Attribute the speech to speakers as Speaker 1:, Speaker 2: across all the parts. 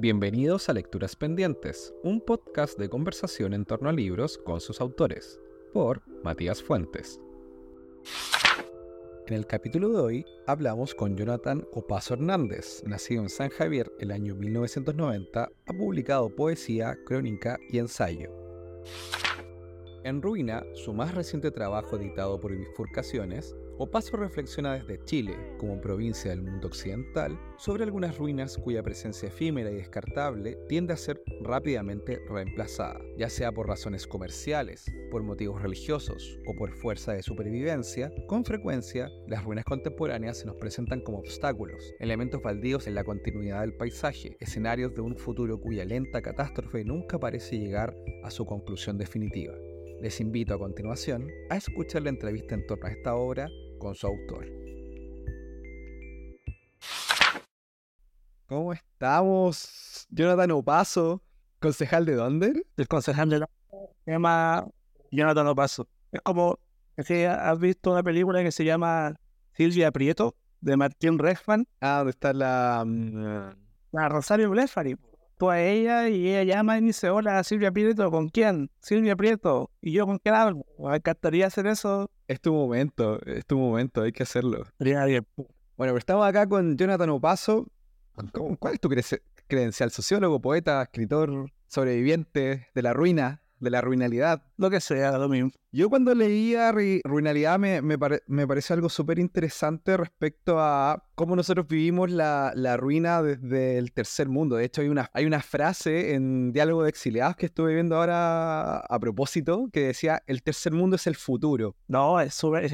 Speaker 1: Bienvenidos a Lecturas Pendientes, un podcast de conversación en torno a libros con sus autores, por Matías Fuentes. En el capítulo de hoy hablamos con Jonathan Opaso Hernández, nacido en San Javier el año 1990, ha publicado poesía, crónica y ensayo. En Ruina, su más reciente trabajo editado por Bifurcaciones, Opaso reflexiona desde Chile, como provincia del mundo occidental, sobre algunas ruinas cuya presencia efímera y descartable tiende a ser rápidamente reemplazada, ya sea por razones comerciales, por motivos religiosos o por fuerza de supervivencia. Con frecuencia, las ruinas contemporáneas se nos presentan como obstáculos, elementos baldíos en la continuidad del paisaje, escenarios de un futuro cuya lenta catástrofe nunca parece llegar a su conclusión definitiva. Les invito a continuación a escuchar la entrevista en torno a esta obra con su autor. ¿Cómo estamos? Jonathan Opaso, concejal de dónde?
Speaker 2: El concejal de se llama Jonathan Opaso. Es como, si has visto una película que se llama Silvia Prieto, de Martín Rechman.
Speaker 1: Ah, ¿dónde está la... Mm,
Speaker 2: la Rosario Blefari. Tú a ella y ella llama y dice, hola Silvia Prieto, ¿con quién? Silvia Prieto. ¿Y yo con quién hablo? Me encantaría hacer eso
Speaker 1: es tu momento, es tu momento, hay que hacerlo.
Speaker 2: Bueno,
Speaker 1: pero estamos acá con Jonathan Opaso. ¿Cuál es tu credencial? ¿Sociólogo, poeta, escritor, sobreviviente de la ruina? De la ruinalidad.
Speaker 2: Lo que sea, lo mismo.
Speaker 1: Yo cuando leía ruinalidad me, me, parece algo súper interesante respecto a cómo nosotros vivimos la, ruina desde el tercer mundo. De hecho, hay una, hay una frase en Diálogo de Exiliados que estuve viendo ahora a propósito que decía, el tercer mundo es el futuro.
Speaker 2: No, es súper es,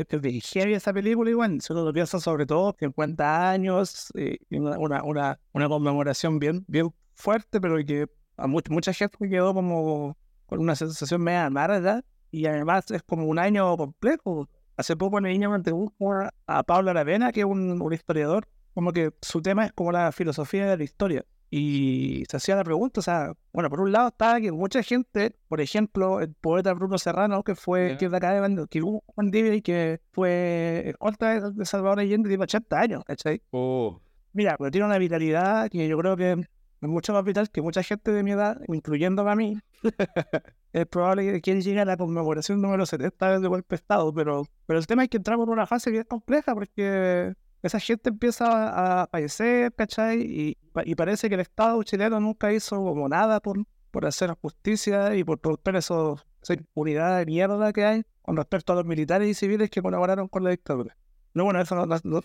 Speaker 2: heavy esa película igual. Uno lo piensa sobre todo 50 años, y una, una, una, conmemoración bien, bien fuerte, pero que a mucha gente quedó como con una sensación media amarga y además es como un año complejo. Hace poco en el niño me a Pablo Aravena, que es un, historiador, como que su tema es como la filosofía de la historia. Y se hacía la pregunta, o sea, bueno, por un lado está que mucha gente, por ejemplo, el poeta Bruno Serrano, que fue, que es de acá de que hubo Juan y que fue corta de Salvador Allende, tiene 80 años, ¿cachai?
Speaker 1: Oh.
Speaker 2: Mira, pero tiene una vitalidad que yo creo que es mucho más vital que mucha gente de mi edad, incluyendo a mí. es probable que llegue a la conmemoración número 70 de golpe de Estado, pero, pero el tema es que entramos en una fase que es compleja porque esa gente empieza a fallecer, ¿cachai? Y, y parece que el Estado chileno nunca hizo como nada por, por hacer justicia y por romper esa impunidad de mierda que hay con respecto a los militares y civiles que colaboraron con la dictadura. No, bueno, eso no, no,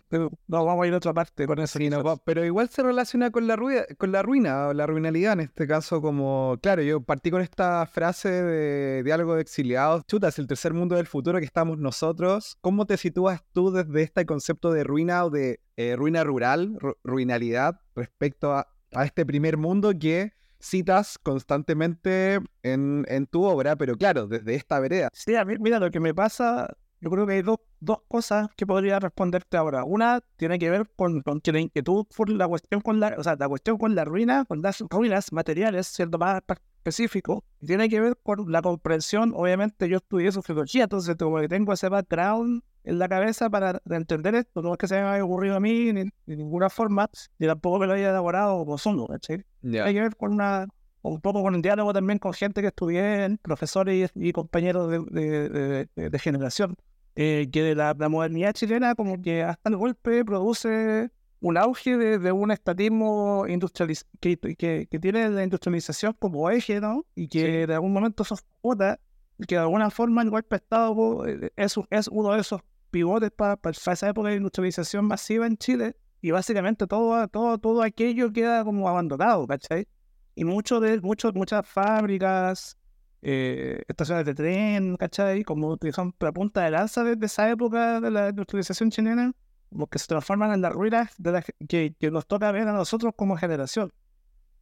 Speaker 2: vamos a ir a otra parte con eso.
Speaker 1: pero igual se relaciona con la, ruina, con la ruina, o la ruinalidad en este caso, como, claro, yo partí con esta frase de diálogo de exiliados, chutas, el tercer mundo del futuro que estamos nosotros. ¿Cómo te sitúas tú desde este concepto de ruina o de eh, ruina rural, ruinalidad, respecto a, este primer mundo que citas constantemente en, en, tu obra, pero claro, desde esta vereda.
Speaker 2: Sí, a mí, mira, lo que me pasa yo creo que hay dos, dos cosas que podría responderte ahora. Una tiene que ver con, con que la inquietud por la cuestión con la, o sea, la cuestión con la ruina, con las ruinas materiales, siendo más específico, tiene que ver con la comprensión. Obviamente, yo estudié sociología, entonces como que tengo ese background en la cabeza para entender esto. No es que se me haya ocurrido a mí ni, de ninguna forma, ni tampoco me lo haya elaborado como solo, ¿cachai? Tiene que ver con una un poco con el diálogo también con gente que estudié, profesores y, compañeros de, de, de generación. Eh, que de la, modernidad chilena como que hasta el golpe produce un auge de, un estatismo industrializ que, que, que, tiene la industrialización como eje, ¿no? Y que de algún momento soporta, y que de alguna forma el golpe de Estado eh, es, es uno de esos pivotes para, para esa época de industrialización masiva en Chile, y básicamente todo, todo, todo aquello queda como abandonado, ¿cachai? Y mucho de, mucho, muchas fábricas, eh, estaciones de tren, ¿cachai? Como son la punta de lanza de, esa época de la industrialización chilena, como que se transforman en las ruinas de la, que, que, nos toca ver a nosotros como generación.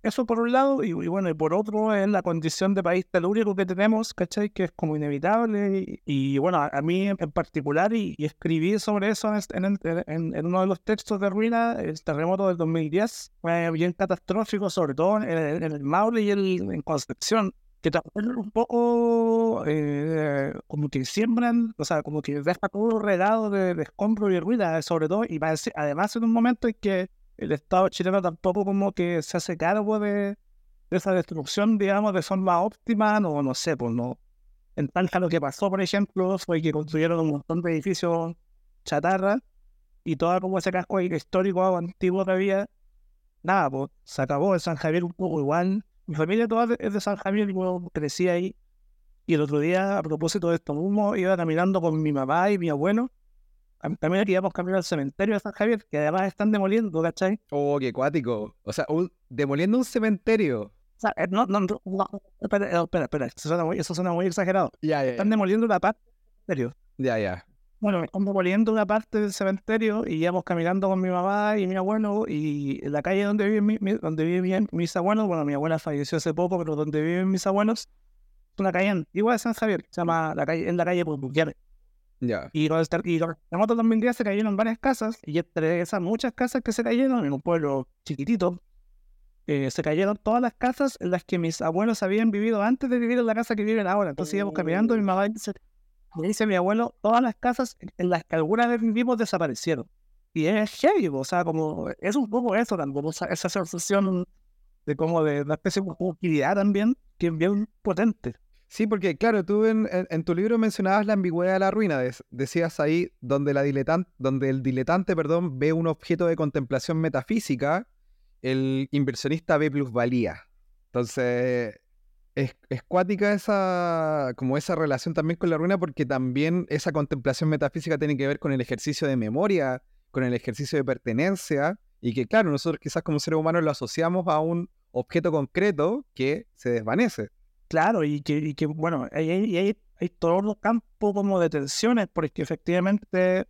Speaker 2: Eso por un lado, y, bueno, y por otro es la condición de país telúrico que tenemos, ¿cachai? Que es como inevitable. Y, bueno, a, mí en particular, y, escribí sobre eso en, en, en, uno de los textos de Ruina, el terremoto del 2010, fue bien catastrófico, sobre todo en, el Maule y en Concepción que también un poco eh, como que siembran, o sea, como que deja todo regado de, de escombro y ruinas, sobre todo, y además en un momento en que el Estado chileno tampoco como que se hace cargo de, de esa destrucción, digamos, de forma óptima, no, no sé, pues no. En Tanja lo que pasó, por ejemplo, fue que construyeron un montón de edificios chatarra y todo como ese casco histórico antiguo que había, nada, pues se acabó. En San Javier un poco igual. Mi familia toda es de San Javier, yo crecí ahí. Y el otro día, a propósito de esto mismo, iba caminando con mi mamá y mi abuelo. También aquí íbamos caminando al cementerio de San Javier, que además están demoliendo, ¿cachai?
Speaker 1: Oh, qué cuático. O sea, demoliendo un cementerio. O
Speaker 2: sea, eh, no, no, no, espera, eh, espera, espera, eso suena muy, eso suena muy exagerado.
Speaker 1: Ya, ya,
Speaker 2: Están demoliendo la parte del cementerio.
Speaker 1: Ya, ya.
Speaker 2: Bueno, estamos demoliendo una parte del cementerio y íbamos caminando con mi mamá y mi abuelo y en la calle donde viven, donde viven mis abuelos, bueno, mi abuela falleció hace poco, pero donde viven mis abuelos, es una calle antigua de San Javier, se llama la calle, en la calle Burbuquiare.
Speaker 1: Ya.
Speaker 2: Y con el terremoto 2010 se cayeron varias casas y entre esas muchas casas que se cayeron en un pueblo chiquitito, eh, se cayeron todas las casas en las que mis abuelos habían vivido antes de vivir en la casa que viven ahora. Entonces íbamos caminando y mi mamá dice, me dice mi abuelo, todas las casas en las que alguna vez vivimos desaparecieron. Y es heavy, o sea, como es un poco eso también, esa, sensación de como de una especie de utilidad también, que es bien potente.
Speaker 1: Sí, porque claro, tú en, tu libro mencionabas la ambigüedad de la ruina, decías ahí donde, la donde el diletante perdón, ve un objeto de contemplación metafísica, el inversionista ve plusvalía. Entonces, es, cuática esa, como esa relación también con la ruina, porque también esa contemplación metafísica tiene que ver con el ejercicio de memoria, con el ejercicio de pertenencia, y que claro, nosotros quizás como seres humanos lo asociamos a un objeto concreto que se desvanece.
Speaker 2: Claro, y que, bueno, hay, hay, hay todo un campo como de tensiones, porque efectivamente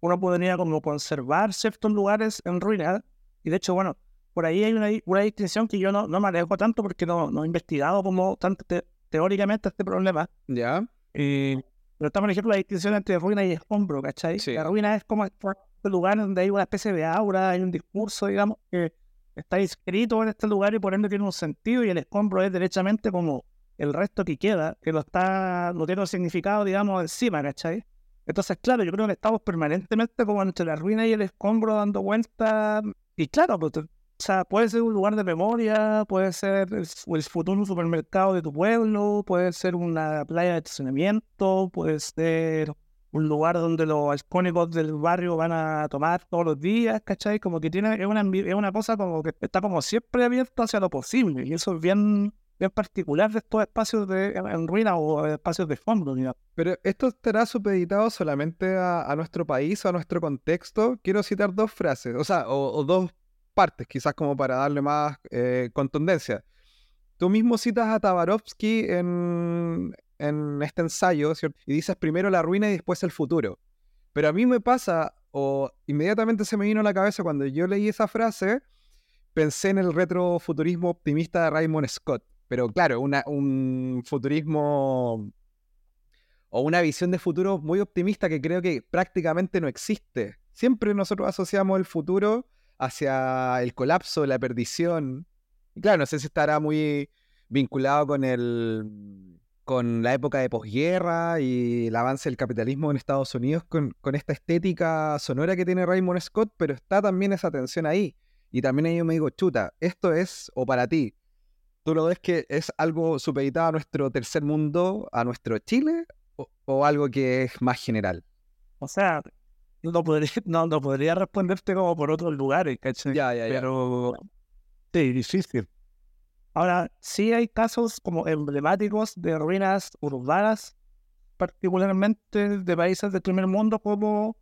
Speaker 2: uno podría como conservar ciertos lugares en ruina, y de hecho, bueno, por ahí hay una, una distinción que yo no, no me alejo tanto porque no, no he investigado como tanto teóricamente este problema.
Speaker 1: Ya.
Speaker 2: pero está, por ejemplo, la distinción entre ruina y escombro, ¿cachai? La ruina es como este lugar donde hay una especie de aura, hay un discurso, digamos, que está inscrito en este lugar y por ende tiene un sentido, y el escombro es derechamente como el resto que queda, que lo está, no tiene un significado, digamos, encima, ¿cachai? Entonces, claro, yo creo que estamos permanentemente como entre la ruina y el escombro dando vueltas. Y claro, pues o sea, puede ser un lugar de memoria, puede ser el, futuro supermercado de tu pueblo, puede ser una playa de estacionamiento, puede ser un lugar donde los alcohólicos del barrio van a tomar todos los días, ¿cachai? Como que tiene, es una, es una cosa como que está como siempre abierto hacia lo posible, y eso es bien, bien particular de estos espacios de, en o espacios de fondo, digamos.
Speaker 1: Pero esto estará supeditado solamente a, nuestro país o a nuestro contexto. Quiero citar dos frases, o sea, o dos partes, quizás como para darle más eh, contundencia. Tú mismo citas a Tabarovsky en, este ensayo, y dices primero la ruina y después el futuro. Pero a mí me pasa, o inmediatamente se me vino a la cabeza cuando yo leí esa frase, pensé en el retrofuturismo optimista de Raymond Scott. Pero claro, un futurismo o una visión de futuro muy optimista que creo que prácticamente no existe. Siempre nosotros asociamos el futuro hacia el colapso, la perdición. Y claro, no sé si estará muy vinculado con el con la época de posguerra y el avance del capitalismo en Estados Unidos con, esta estética sonora que tiene Raymond Scott, pero está también esa tensión ahí. Y también ahí yo me digo, chuta, esto es, o para ti, ¿tú lo ves que es algo supeditado a nuestro tercer mundo, a nuestro Chile, o, o algo que es más general?
Speaker 2: O sea, no podría, no, no podría responderte como por otros lugares, ¿cachai?
Speaker 1: Ya, ya, ya.
Speaker 2: Pero sí, difícil. Ahora, sí hay casos como emblemáticos de ruinas urbanas, particularmente de países del primer mundo, como,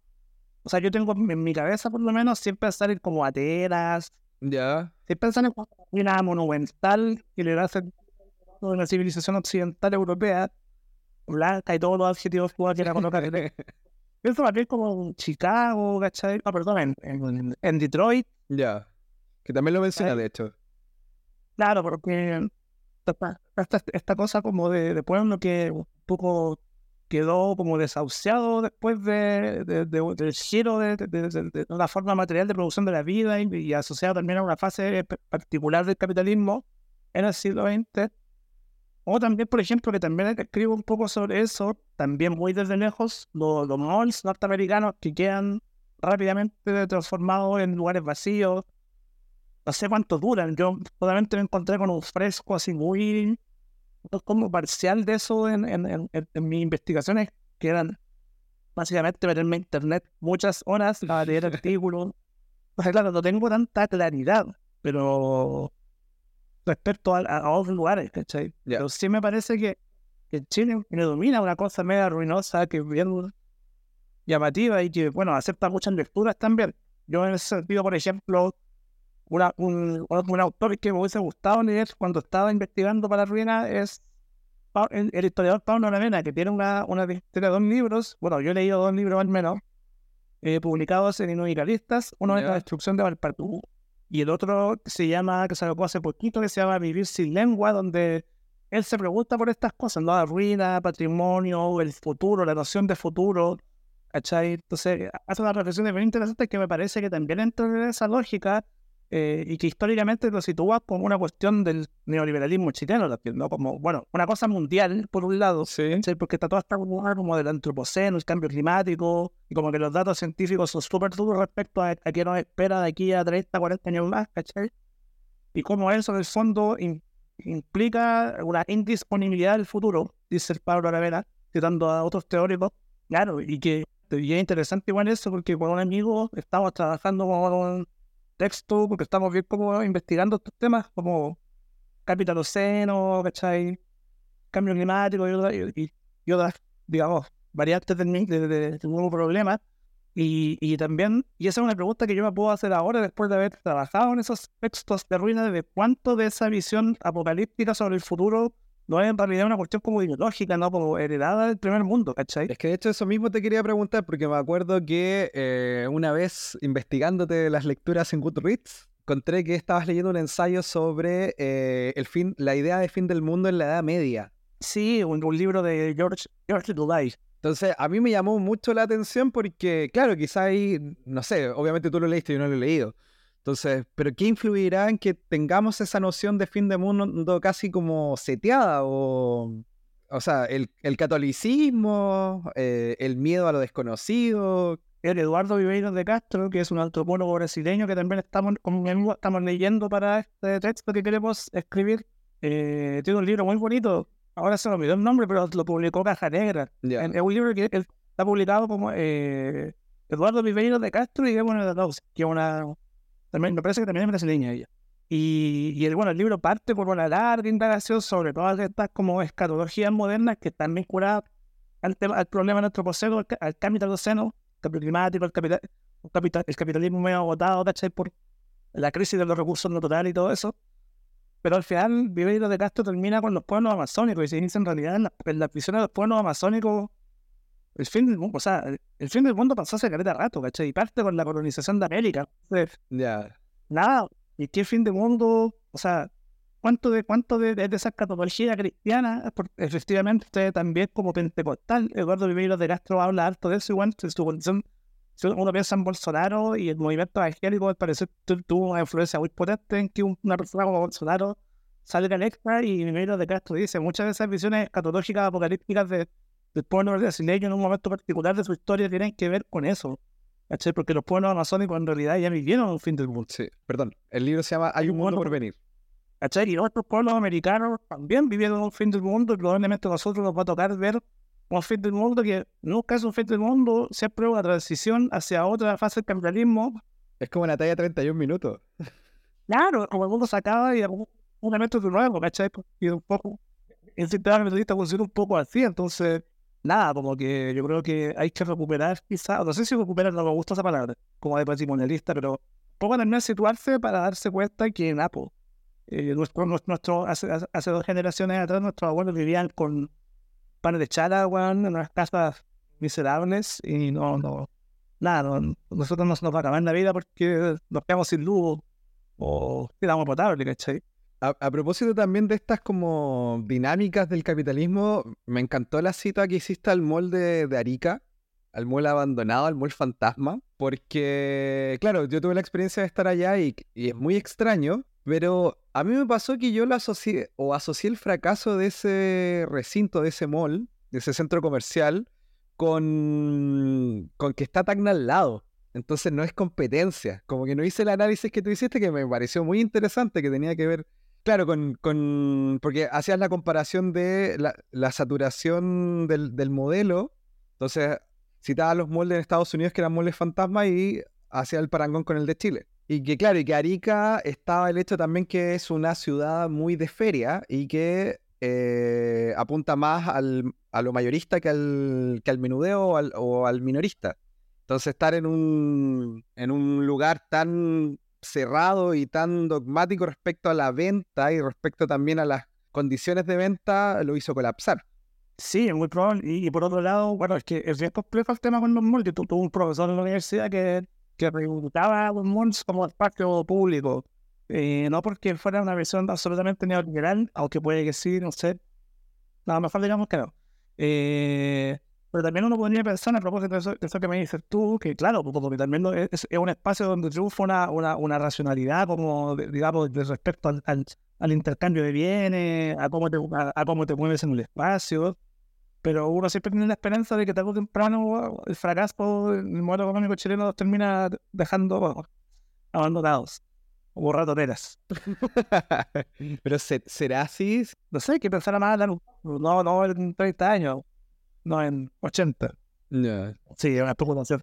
Speaker 2: o sea, yo tengo en mi cabeza por lo menos siempre pensar en como Atenas.
Speaker 1: Ya.
Speaker 2: Siempre pensar en una monumental que le da de una civilización occidental europea, blanca y todos los adjetivos que quiera colocar. Pienso más bien como en Chicago, ¿cachai? Ah, perdón, en, Detroit.
Speaker 1: Ya. Que también lo menciona, de hecho.
Speaker 2: Claro, porque esta, esta, cosa como de, de, pueblo que un poco quedó como desahuciado después de, del giro de, la forma material de producción de la vida y, asociado también a una fase particular del capitalismo en el siglo XX o también, por ejemplo, que también escribo un poco sobre eso, también muy desde lejos, los, los malls norteamericanos que quedan rápidamente transformados en lugares vacíos. No sé cuánto duran. Yo solamente me encontré con un fresco así muy como parcial de eso en, en, en, mis investigaciones, que eran básicamente meterme en internet muchas horas a leer artículos. Sea, claro, no tengo tanta claridad, pero respecto a, a otros lugares, ¿cachai? Pero sí me parece que, que Chile me domina una cosa media ruinosa que es bien llamativa y que, bueno, acepta muchas lecturas también. Yo en ese sentido, por ejemplo, una, un, un, autor que me hubiese gustado leer cuando estaba investigando para Ruina es el, historiador Pablo Ravena, que tiene una, una de dos libros, bueno, yo he leído dos libros al menos, eh, publicados en Inuicalistas, uno es La destrucción de Valparaíso y el otro se llama, que se salió hace poquito, que se llama Vivir sin lengua, donde él se pregunta por estas cosas, ¿no? La ruina, patrimonio, el futuro, la noción de futuro, ¿cachai? Entonces, hace una reflexión muy interesante que me parece que también entra en esa lógica eh, y que históricamente lo sitúa como una cuestión del neoliberalismo chileno ¿no? Como, bueno, una cosa mundial, por un lado, sí. porque está todo está como del antropoceno, el cambio climático, y como que los datos científicos son súper duros respecto a, a qué nos espera de aquí a 30, 40 años más, ¿cachai? Y como eso, en el fondo, implica una indisponibilidad del futuro, dice el Pablo Aravena, citando a otros teóricos, claro, y que y es interesante igual eso, porque con un amigo estamos trabajando con texto, porque estamos bien como investigando estos temas, como capital océano, ¿cachai? Cambio climático y, y, otras, digamos, variantes del, de, nuevo problema. Y, y, también, y esa es una pregunta que yo me puedo hacer ahora después de haber trabajado en esos textos de ruina, de cuánto de esa visión apocalíptica sobre el futuro no es en realidad una cuestión como ideológica, no como heredada del primer mundo, ¿cachai?
Speaker 1: Es que de hecho eso mismo te quería preguntar, porque me acuerdo que eh, una vez investigándote las lecturas en Goodreads, encontré que estabas leyendo un ensayo sobre eh, el fin, la idea de fin del mundo en la Edad Media.
Speaker 2: Sí, un, libro de George, George Dulay.
Speaker 1: Entonces, a mí me llamó mucho la atención porque, claro, quizá ahí, no sé, obviamente tú lo leíste y yo no lo he leído, entonces, ¿pero qué influirá en que tengamos esa noción de fin de mundo casi como seteada? O, o sea, el, catolicismo, eh, el miedo a lo desconocido.
Speaker 2: El Eduardo Viveiro de Castro, que es un antropólogo brasileño que también estamos, estamos leyendo para este texto que queremos escribir, eh, tiene un libro muy bonito. Ahora se me olvidó el nombre, pero lo publicó Caja Negra. Es un libro que está publicado como eh, Eduardo Viveiro de Castro y bueno, de que es una me parece que también es brasileña ella. Y, y el, bueno, el libro parte por una larga indagación sobre todas estas como escatologías modernas que están vinculadas al, tema, al problema del antropoceno, al, al cambio océano, el cambio climático, el, capital, el, capital, el capitalismo medio agotado, ¿cachai? Por la crisis de los recursos naturales y todo eso. Pero al final, Viveiro de Castro termina con los pueblos amazónicos y se inicia en realidad en la, en la prisión de los pueblos amazónicos el fin del mundo, o sea, el fin del mundo pasó hace careta rato, ¿cachai? Y parte con la colonización de América.
Speaker 1: Ya.
Speaker 2: Nada, ¿y qué fin del mundo? O sea, ¿cuánto de cuánto de, de, esa escatología cristiana? efectivamente, también como pentecostal, Eduardo Viveiro de Castro habla harto de eso, igual, en su condición. Si uno piensa en Bolsonaro y el movimiento evangélico, al parecer tuvo una influencia muy potente en que una persona como Bolsonaro salga electa y Viveiro de Castro dice muchas de esas visiones escatológicas apocalípticas de el pueblo brasileño en un momento particular de su historia tienen que ver con eso. ¿cachai? Porque los pueblos amazónicos en realidad ya vivieron un fin del mundo.
Speaker 1: Sí, perdón. El libro se llama Hay un mundo por venir.
Speaker 2: ¿cachai? Y otros pueblos americanos también vivieron un fin del mundo y probablemente a nosotros nos va a tocar ver un fin del mundo que nunca es un fin del mundo, siempre una transición hacia otra fase del capitalismo.
Speaker 1: Es como una talla de 31 minutos.
Speaker 2: Claro, como el mundo se acaba y un elemento de nuevo, ¿cachai? Y un poco, el sistema capitalista funciona un poco así, entonces nada, como que yo creo que hay que recuperar, quizás, no sé si recuperar, no me gusta esa palabra, como de patrimonialista, pero poco también situarse para darse cuenta que en Apple, eh, nuestro, nuestro, hace, hace, dos generaciones atrás, nuestros abuelos vivían con panes de chala, en unas casas miserables y no, no, nada, nosotros nos, nos va a acabar la vida porque nos quedamos sin luz o quedamos potable, ¿cachai?
Speaker 1: A, propósito también de estas como dinámicas del capitalismo, me encantó la cita que hiciste al molde de Arica, al mall abandonado, al mall fantasma, porque, claro, yo tuve la experiencia de estar allá y, es muy extraño, pero a mí me pasó que yo lo asocié, o asocié el fracaso de ese recinto, de ese mall, de ese centro comercial, con, con que está tan al lado. Entonces no es competencia. Como que no hice el análisis que tú hiciste, que me pareció muy interesante, que tenía que ver, claro, con. con porque hacías la comparación de la, saturación del, del, modelo. Entonces, citabas los moldes en Estados Unidos que eran moldes fantasma y hacía el parangón con el de Chile. Y que claro, y que Arica estaba el hecho también que es una ciudad muy de feria y que eh, apunta más al, a lo mayorista que al, que al menudeo o al, minorista. Entonces estar en un, en un lugar tan cerrado y tan dogmático respecto a la venta y respecto también a las condiciones de venta lo hizo colapsar.
Speaker 2: Sí, es muy probable. Y, por otro lado, bueno, es que es bien complejo el tema con los. Tuve un profesor en la universidad que que preguntaba a los Mons como espacio público. Eh, no porque fuera una versión absolutamente neoliberal, aunque puede que sí, no sé. No, mejor digamos que no. Eh, pero también uno podría pensar, a propósito de eso, que me dices tú, que claro, porque también es, es un espacio donde triunfa una, una, una racionalidad, como digamos, de respecto al, al, intercambio de bienes, a cómo, te, a cómo te mueves en el espacio pero uno siempre tiene la esperanza de que tarde o temprano el fracaso del modelo económico chileno termina dejando abandonados como ratoneras.
Speaker 1: pero ¿será así?
Speaker 2: No sé, hay que pensar más, no, no en 30 años, no en 80. Sí, es una preocupación.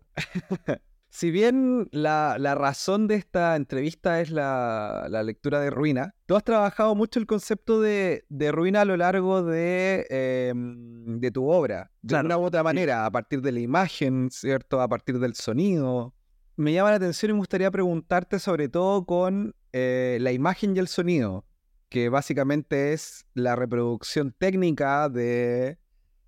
Speaker 1: Si bien la, razón de esta entrevista es la, lectura de ruina, tú has trabajado mucho el concepto de, ruina a lo largo de, em, de tu obra, de una u otra manera, a partir de la imagen, ¿cierto? A partir del sonido. Me llama la atención y me gustaría preguntarte sobre todo con eh, la imagen y el sonido, que básicamente es la reproducción técnica de,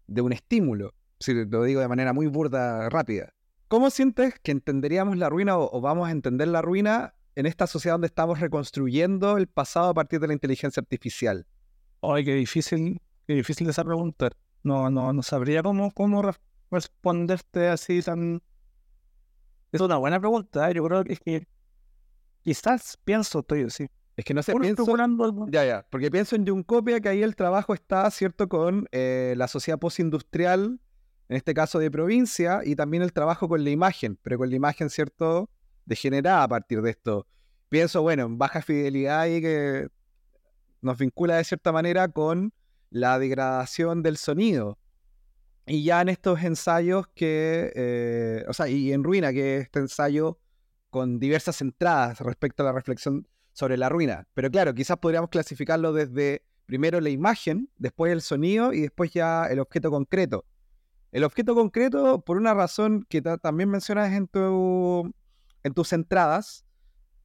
Speaker 1: de un estímulo, si lo digo de manera muy burda, rápida. ¿Cómo sientes que entenderíamos la ruina o, vamos a entender la ruina en esta sociedad donde estamos reconstruyendo el pasado a partir de la inteligencia artificial?
Speaker 2: Ay, qué difícil, qué difícil esa pregunta. No, no, no sabría cómo, cómo responderte así tan. Es una buena pregunta. ¿eh? Yo creo que es que quizás pienso, estoy así.
Speaker 1: Es que no sé, pienso... Ya, ya, porque pienso en Juncopia que ahí el trabajo está, ¿cierto?, con eh, la sociedad postindustrial en este caso de provincia, y también el trabajo con la imagen, pero con la imagen, ¿cierto?, degenerada a partir de esto. Pienso, bueno, en baja fidelidad y que nos vincula de cierta manera con la degradación del sonido. Y ya en estos ensayos que, eh, o sea, y en Ruina, que es este ensayo con diversas entradas respecto a la reflexión sobre la ruina. Pero claro, quizás podríamos clasificarlo desde primero la imagen, después el sonido y después ya el objeto concreto. El objeto concreto, por una razón que también mencionas en, tu, en tus entradas,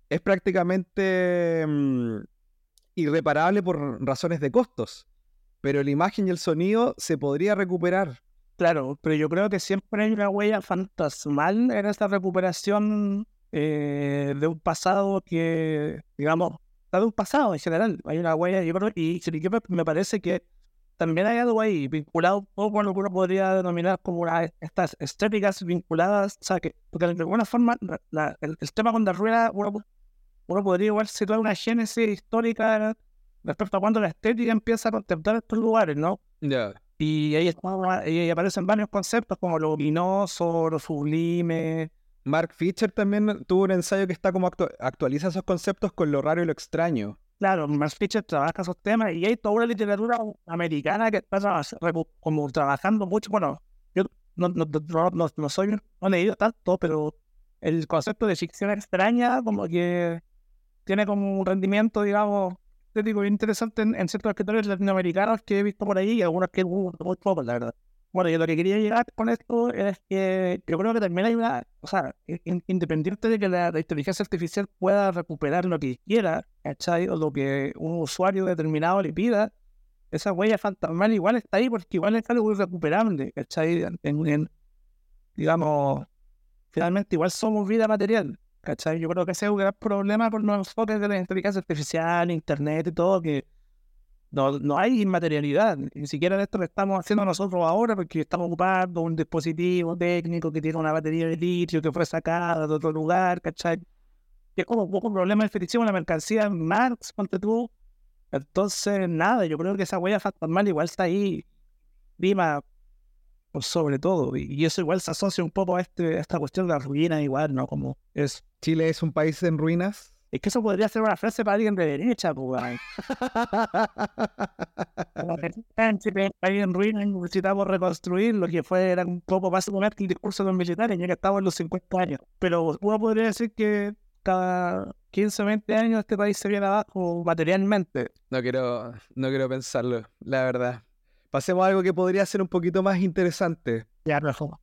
Speaker 1: es prácticamente mm, irreparable por razones de costos. Pero la imagen y el sonido se podría recuperar.
Speaker 2: Claro, pero yo creo que siempre hay una huella fantasmal en esta recuperación eh, de un pasado que, digamos, de un pasado en general. Hay una huella, yo creo, y me parece que también hay algo ahí vinculado poco con lo que uno podría denominar como estas estéticas vinculadas, o sea, que, porque de alguna forma el, tema con la rueda, uno, podría igual situar una génesis histórica respecto a cuando la estética empieza a contemplar estos lugares, ¿no? Y ahí, ahí aparecen varios conceptos como lo luminoso, lo sublime.
Speaker 1: Mark Fisher también tuvo un ensayo que está como actualiza esos conceptos con lo raro y lo extraño.
Speaker 2: Claro, Max Fisher trabaja esos temas y hay toda una literatura americana que está como trabajando mucho. Bueno, yo no, soy, no he leído tanto, pero el concepto de ficción extraña como que tiene como un rendimiento, digamos, estético interesante en, ciertos escritores latinoamericanos que he visto por ahí y algunos que muy pocos, la verdad. Bueno, yo lo que quería llegar con esto es que yo creo que también hay una, o sea, independiente de que la, inteligencia artificial pueda recuperar lo que quiera, ¿cachai? O lo que un usuario determinado le pida, esa huella fantasmal igual está ahí porque igual es algo irrecuperable, ¿cachai? En, digamos, finalmente igual somos vida material, ¿cachai? Yo creo que ese es un gran problema con los enfoques de la inteligencia artificial, internet y todo, que no, no hay inmaterialidad, ni siquiera esto que estamos haciendo nosotros ahora, porque estamos ocupando un dispositivo técnico que tiene una batería de litio que fue sacada de otro lugar, ¿cachai? Que es como un poco un problema de definición, una mercancía Marx, ponte tú. Entonces, nada, yo creo que esa huella fantasmal igual está ahí. Dima, por sobre todo. Y, eso igual se asocia un poco a, este, esta cuestión de la ruina, igual, ¿no? Como es.
Speaker 1: Chile es un país en ruinas.
Speaker 2: Es que eso podría ser una frase para alguien de derecha, pues. país en ruinas necesitamos reconstruir lo que fue era un poco básicamente el discurso de los militares, ya que estamos en los 50 años. Pero uno podría decir que cada 15 o 20 años este país se viene abajo materialmente.
Speaker 1: No quiero, no quiero pensarlo, la verdad. Pasemos a algo que podría ser un poquito más interesante.
Speaker 2: Ya, mejor.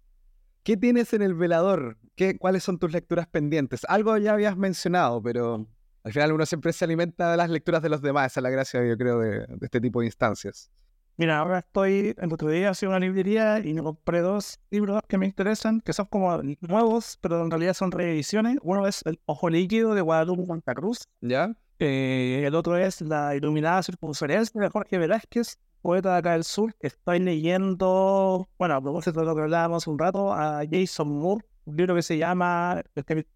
Speaker 1: ¿Qué tienes en el velador? ¿Qué, ¿Cuáles son tus lecturas pendientes? Algo ya habías mencionado, pero al final uno siempre se alimenta de las lecturas de los demás. Esa es la gracia, yo creo, de, este tipo de instancias.
Speaker 2: Mira, ahora estoy, en otro día fui a una librería y me compré dos libros que me interesan, que son como nuevos, pero en realidad son reediciones. Uno es El Ojo Líquido de Guadalupe Santa Cruz.
Speaker 1: ¿Ya?
Speaker 2: Eh, el otro es La Iluminada Circunferencia de Jorge Velázquez poeta de acá del sur, estoy leyendo, bueno, a propósito de lo que hablábamos un rato, a Jason Moore, un libro que se llama,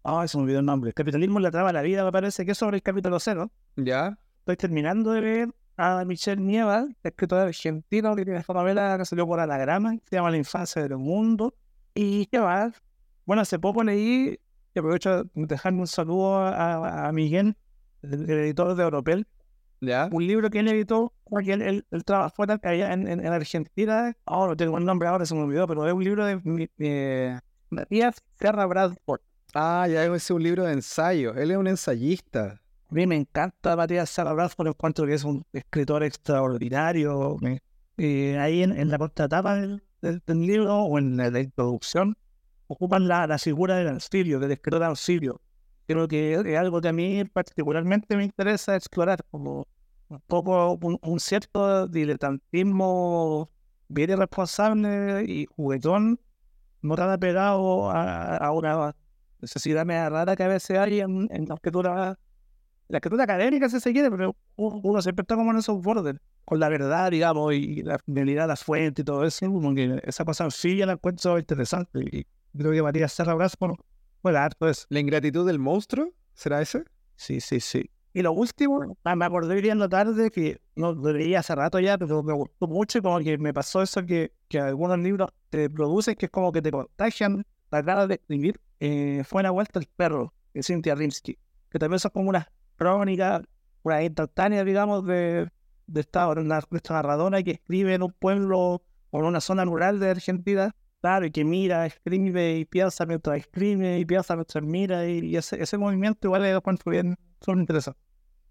Speaker 2: ah, se me olvidó el nombre, El capitalismo la trama de la vida, me parece que es sobre el capítulo cero.
Speaker 1: Ya.
Speaker 2: Estoy terminando de leer a Michelle Nieva, escritora argentino que tiene esta novela que salió por Anagrama, se llama La infancia del mundo. Y qué va, bueno, hace poco leí, y aprovecho de dejarme un saludo a, a Miguel, el, editor de Europel, un libro que él editó, porque él, él, él trabajó allá en, en, Argentina. Ahora no tengo el nombre ahora, se me olvidó, pero es un libro de eh, Matías Serra Bradford.
Speaker 1: Ah, ya es un libro de ensayo. Él es un ensayista.
Speaker 2: A mí me encanta Matías Serra Bradford, encuentro que es un escritor extraordinario. Eh, ahí en, en, la contratapa del, del, libro o en la, introducción ocupan la, la figura del anfibio, del escritor anfibio creo que es algo que a mí particularmente me interesa explorar, como un poco un, cierto diletantismo bien irresponsable y juguetón, no tan apegado a, a una necesidad media rara que a veces hay en, la escritura, la escritura académica si se quiere, pero uno siempre está como en esos bordes, con la verdad, digamos, y la fidelidad a la fuente y todo eso, como que esa cosa la encuentro interesante y creo que Matías Serra bueno, pues.
Speaker 1: ¿La ingratitud del monstruo? ¿Será ese?
Speaker 2: Sí, sí, sí. Y lo último, ah, me acordé viendo tarde que no lo leí hace rato ya, pero me gustó mucho y como que me pasó eso que, que algunos libros te producen, que es como que te contagian la cara de escribir. Eh, fue una vuelta el perro de Cynthia Rimsky, que también son como unas crónicas, una instantánea, digamos, de, de esta, una, esta narradora que escribe en un pueblo o en una zona rural de Argentina Claro, y que mira, escribe y piensa mientras escribe y piensa mientras mira y, ese, ese, movimiento igual es bien son interesantes.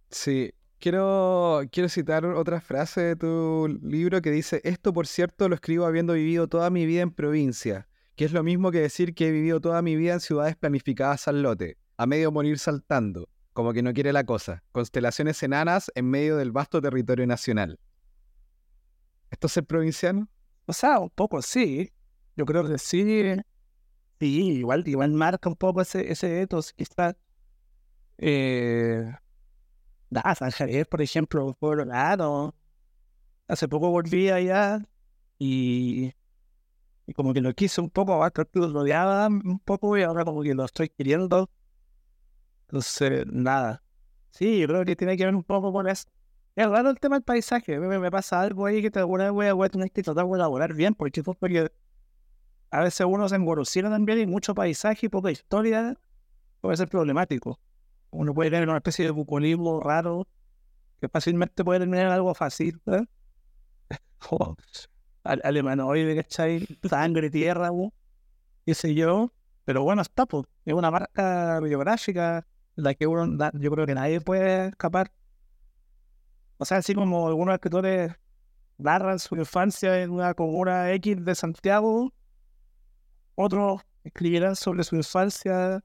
Speaker 1: Sí, quiero, quiero citar otra frase de tu libro que dice, esto por cierto lo escribo habiendo vivido toda mi vida en provincia, que es lo mismo que decir que he vivido toda mi vida en ciudades planificadas al lote, a medio morir saltando, como que no quiere la cosa, constelaciones enanas en medio del vasto territorio nacional. ¿Esto es ser provinciano?
Speaker 2: O sea, un poco sí, yo creo que sí, sí, igual, igual marca un poco ese, ese ethos, quizás. Eh, da, San Javier, por ejemplo, por lado. Hace poco volví allá y, y como que lo quise un poco, creo que lo odiaba un poco y ahora como que lo estoy queriendo. Entonces, nada. Sí, yo creo que tiene que ver un poco con eso. Es raro el tema del paisaje. Me, me pasa algo ahí que te alguna vez voy a tener que tratar de elaborar bien, porque, porque a veces uno se engorocina también y mucho paisaje y poca historia puede ser problemático. Uno puede tener una especie de bucolismo raro que fácilmente puede terminar en algo fácil. ¿eh? o alemanoide, ¿cachai? Sangre, tierra, qué sé yo. Pero bueno, está, pues. Es una marca biográfica la que uno, yo creo que nadie puede escapar. O sea, así como algunos escritores narran su infancia en una comuna X de Santiago, otros escribirán sobre su infancia.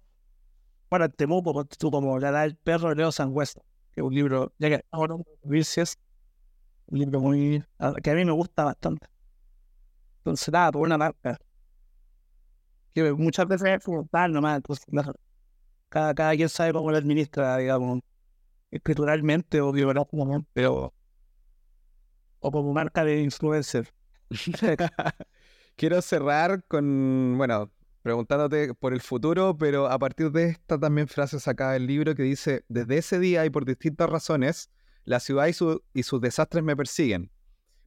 Speaker 2: Bueno, Temuco, tú como La edad del perro de Leo Sangüesa, que es un libro, ya que ahora es un libro muy. que a mí me gusta bastante. Entonces, nada, por una marca. Que muchas veces es tal nomás, pues, cada, cada quien sabe cómo lo administra, digamos, escrituralmente o biográficamente, pero. o como marca de influencer.
Speaker 1: Quiero cerrar con, bueno, preguntándote por el futuro, pero a partir de esta también frase sacada del libro que dice, desde ese día y por distintas razones, la ciudad y, sus desastres me persiguen.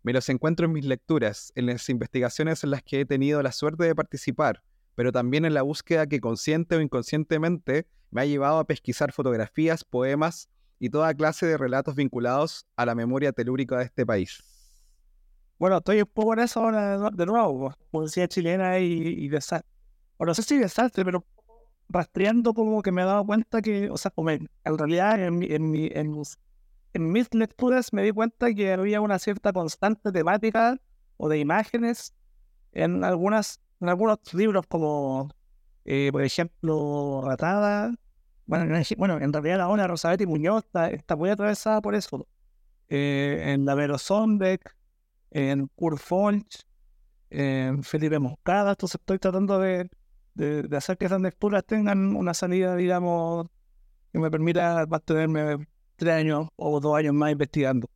Speaker 1: Me los encuentro en mis lecturas, en las investigaciones en las que he tenido la suerte de participar, pero también en la búsqueda que consciente o inconscientemente me ha llevado a pesquisar fotografías, poemas y toda clase de relatos vinculados a la memoria telúrica de este país.
Speaker 2: Bueno, estoy un poco en eso ahora de nuevo, poesía chilena y, y desastre. O no sé si desastre, pero rastreando como que me he dado cuenta que, o sea, en, realidad en, mi- en, mi- en, mis- en mis lecturas me di cuenta que había una cierta constante temática o de imágenes en algunas en algunos libros como, eh, por ejemplo, Ratada. Bueno, en, bueno, en realidad de Rosabetti Muñoz está, está muy atravesada por eso. Eh, en la Vero Sonbeck, en Kurt en Felipe Moscada. Entonces estoy tratando de, de, de hacer que esas lecturas tengan una salida, digamos, que me permita mantenerme tres años o dos años más investigando.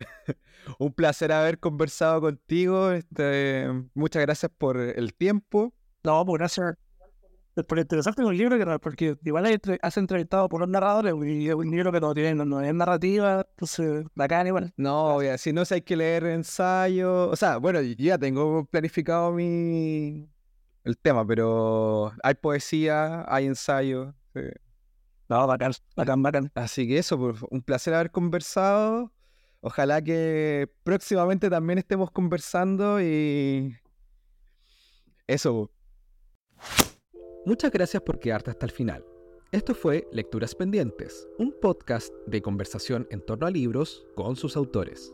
Speaker 1: Un placer haber conversado contigo. este, muchas gracias por el tiempo.
Speaker 2: No, pues gracias por interesarte en un libro, que, porque igual has entrevistado por los narradores y es un libro que no tiene, no, no es narrativa, entonces bacán igual.
Speaker 1: No, si no, si hay que leer ensayo. O sea, bueno, yo ya tengo planificado mi el tema, pero hay poesía, hay ensayo. sí.
Speaker 2: No, bacán, bacán, bacán.
Speaker 1: Así que eso, pues, un placer haber conversado. Ojalá que próximamente también estemos conversando y eso. Muchas gracias por quedarte hasta el final. Esto fue Lecturas Pendientes, un podcast de conversación en torno a libros con sus autores.